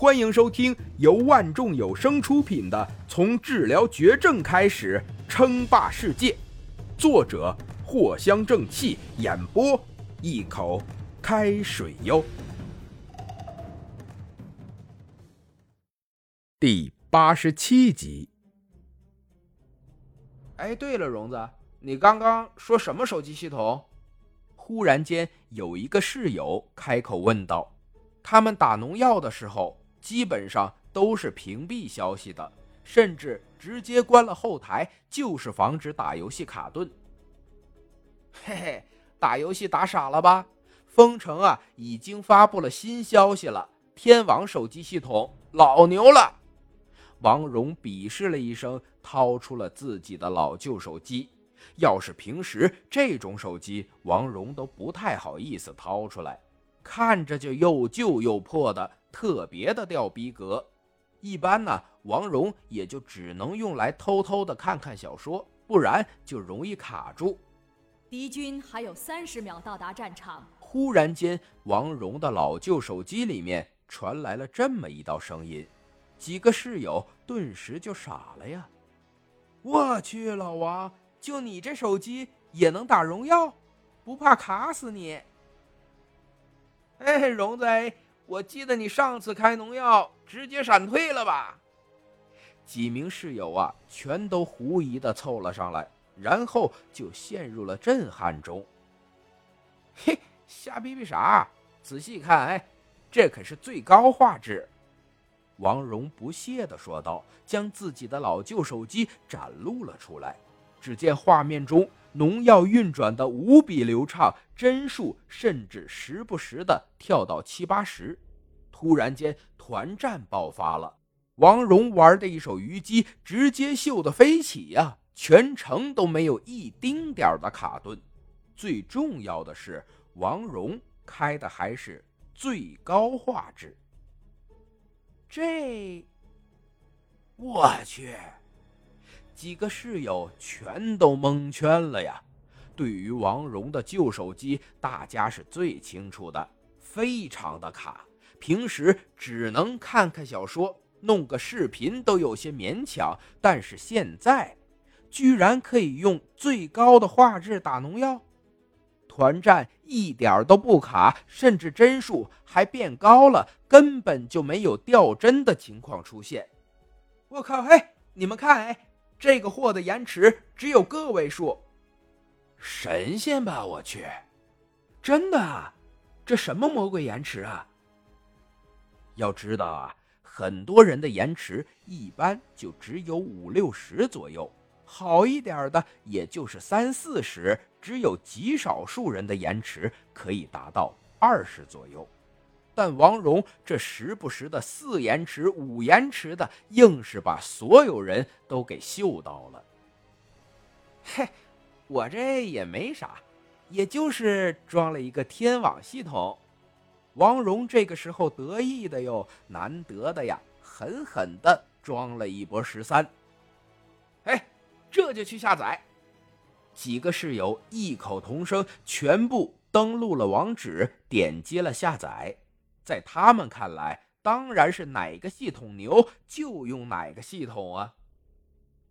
欢迎收听由万众有声出品的《从治疗绝症开始称霸世界》，作者藿香正气，演播一口开水哟。第八十七集。哎，对了，荣子，你刚刚说什么手机系统？忽然间，有一个室友开口问道：“他们打农药的时候。”基本上都是屏蔽消息的，甚至直接关了后台，就是防止打游戏卡顿。嘿嘿，打游戏打傻了吧？封城啊，已经发布了新消息了，天网手机系统老牛了。王蓉鄙视了一声，掏出了自己的老旧手机。要是平时这种手机，王蓉都不太好意思掏出来，看着就又旧又破的。特别的掉逼格，一般呢，王蓉也就只能用来偷偷的看看小说，不然就容易卡住。敌军还有三十秒到达战场。忽然间，王蓉的老旧手机里面传来了这么一道声音，几个室友顿时就傻了呀！我去，老王，就你这手机也能打荣耀，不怕卡死你？哎，荣子。我记得你上次开农药直接闪退了吧？几名室友啊，全都狐疑的凑了上来，然后就陷入了震撼中。嘿，瞎逼逼啥？仔细看，哎，这可是最高画质。王蓉不屑的说道，将自己的老旧手机展露了出来。只见画面中农药运转的无比流畅，帧数甚至时不时的跳到七八十。突然间，团战爆发了，王蓉玩的一手虞姬直接秀的飞起呀，全程都没有一丁点的卡顿。最重要的是，王蓉开的还是最高画质。这，我去！几个室友全都蒙圈了呀！对于王蓉的旧手机，大家是最清楚的，非常的卡，平时只能看看小说，弄个视频都有些勉强。但是现在，居然可以用最高的画质打农药，团战一点都不卡，甚至帧数还变高了，根本就没有掉帧的情况出现。我靠！嘿，你们看，哎。这个货的延迟只有个位数，神仙吧！我去，真的，这什么魔鬼延迟啊？要知道啊，很多人的延迟一般就只有五六十左右，好一点的也就是三四十，只有极少数人的延迟可以达到二十左右。但王蓉这时不时的四延迟、五延迟的，硬是把所有人都给秀到了。嘿，我这也没啥，也就是装了一个天网系统。王蓉这个时候得意的哟，难得的呀，狠狠的装了一波十三。哎，这就去下载。几个室友异口同声，全部登录了网址，点击了下载。在他们看来，当然是哪个系统牛就用哪个系统啊！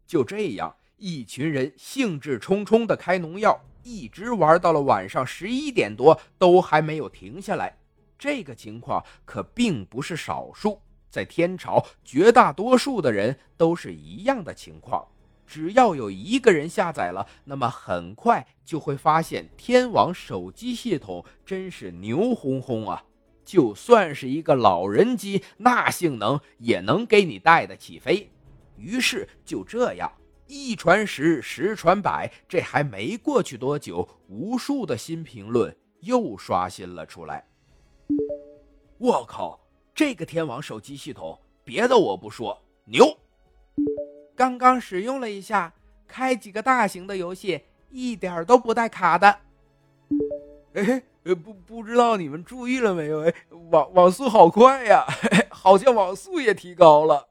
就这样，一群人兴致冲冲的开农药，一直玩到了晚上十一点多，都还没有停下来。这个情况可并不是少数，在天朝，绝大多数的人都是一样的情况。只要有一个人下载了，那么很快就会发现天网手机系统真是牛哄哄啊！就算是一个老人机，那性能也能给你带得起飞。于是就这样，一传十，十传百，这还没过去多久，无数的新评论又刷新了出来。我靠，这个天网手机系统，别的我不说，牛！刚刚使用了一下，开几个大型的游戏，一点都不带卡的。哎。呃，不不知道你们注意了没有？哎，网网速好快呀，好像网速也提高了。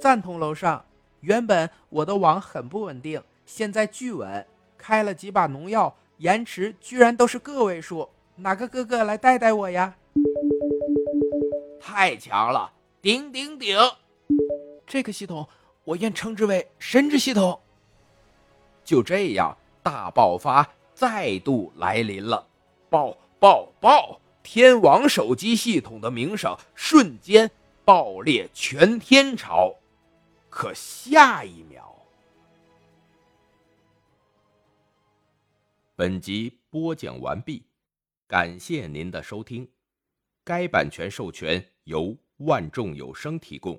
赞同楼上，原本我的网很不稳定，现在巨稳。开了几把农药，延迟居然都是个位数。哪个哥哥来带带我呀？太强了！顶顶顶！这个系统我愿称之为神之系统。就这样，大爆发再度来临了！爆爆爆！天王手机系统的名声瞬间爆裂全天朝。可下一秒，本集播讲完毕，感谢您的收听。该版权授权由万众有声提供。